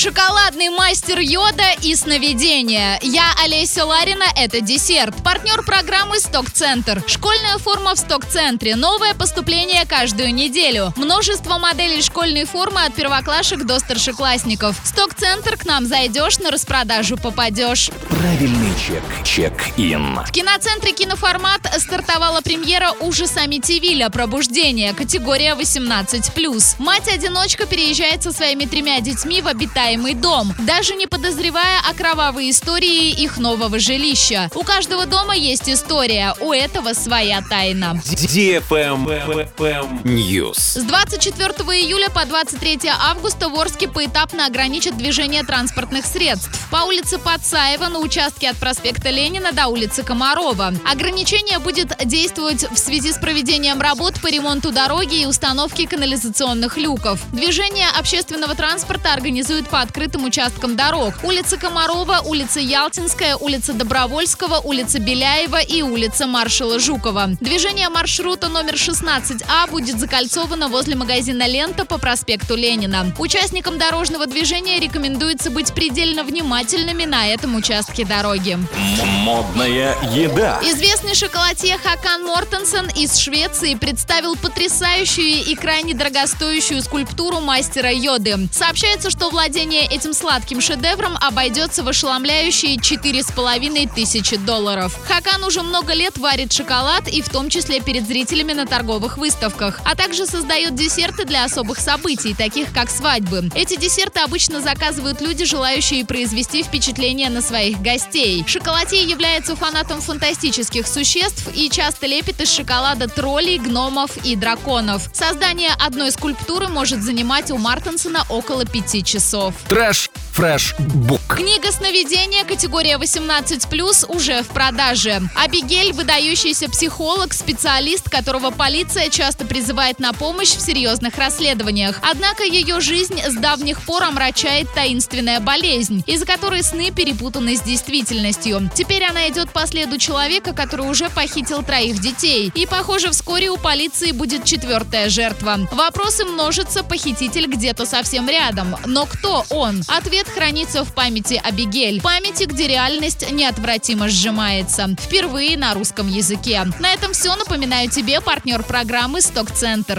Шоколадный мастер йода и сновидения. Я Олеся Ларина, это десерт. Партнер программы «Сток-центр». Школьная форма в «Сток-центре». Новое поступление каждую неделю. Множество моделей школьной формы от первоклашек до старшеклассников. «Сток-центр» к нам зайдешь, на распродажу попадешь. Правильный чек. Чек-ин. В киноцентре «Киноформат» стартовала премьера ужаса Амитивилля «Пробуждение», категория 18+. Мать-одиночка переезжает со своими тремя детьми в обитаемый дом, даже не подозревая о кровавой истории их нового жилища. У каждого дома есть история, у этого своя тайна. News. С 24 июля по 23 августа в Орске поэтапно ограничат движение транспортных средств. По улице Пацаева на участке от проспекта Ленина до улицы Комарова. Ограничение будет действовать в связи с проведением работ по ремонту дороги и установке канализационных люков. Движение общественного транспорта организуют по открытым участкам дорог. Улица Комарова, улица Ялтинская, улица Добровольского, улица Беляева и улица Маршала Жукова. Движение маршрута номер 16А будет закольцовано возле магазина «Лента» по проспекту Ленина. Участникам дорожного движения рекомендуется быть предельно внимательными на этом участке дороги. Модная еда. Известный шоколадье Хакан Мортенсен из Швеции представил потрясающую и крайне дорогостоящую скульптуру мастера йоды. Сообщается, что владение этим сладким шедевром обойдется в ошеломляющие 4,5 тысячи долларов. Хакан уже много лет варит шоколад и в том числе перед зрителями на торговых выставках, а также создает десерты для особых событий, таких как свадьбы. Эти десерты обычно заказывают люди, желающие произвести впечатление на своих гостей. Шоколадье является фанатом фантастических существ и часто лепит из шоколада троллей, гномов и драконов. Создание одной скульптуры может занимать у Мартенсона около пяти часов. Trash Fresh Book. Книга сновидения категория 18+, уже в продаже. Абигель – выдающийся психолог, специалист, которого полиция часто призывает на помощь в серьезных расследованиях. Однако ее жизнь с давних пор омрачает таинственная болезнь, из-за которой сны перепутаны с действительностью. Теперь она идет по следу человека, который уже похитил троих детей. И, похоже, вскоре у полиции будет четвертая жертва. Вопросы множатся, похититель где-то совсем рядом. Но кто он? Ответ хранится в памяти Абигель. Памяти, где реальность неотвратимо сжимается. Впервые на русском языке. На этом все. Напоминаю тебе партнер программы «Сток-центр».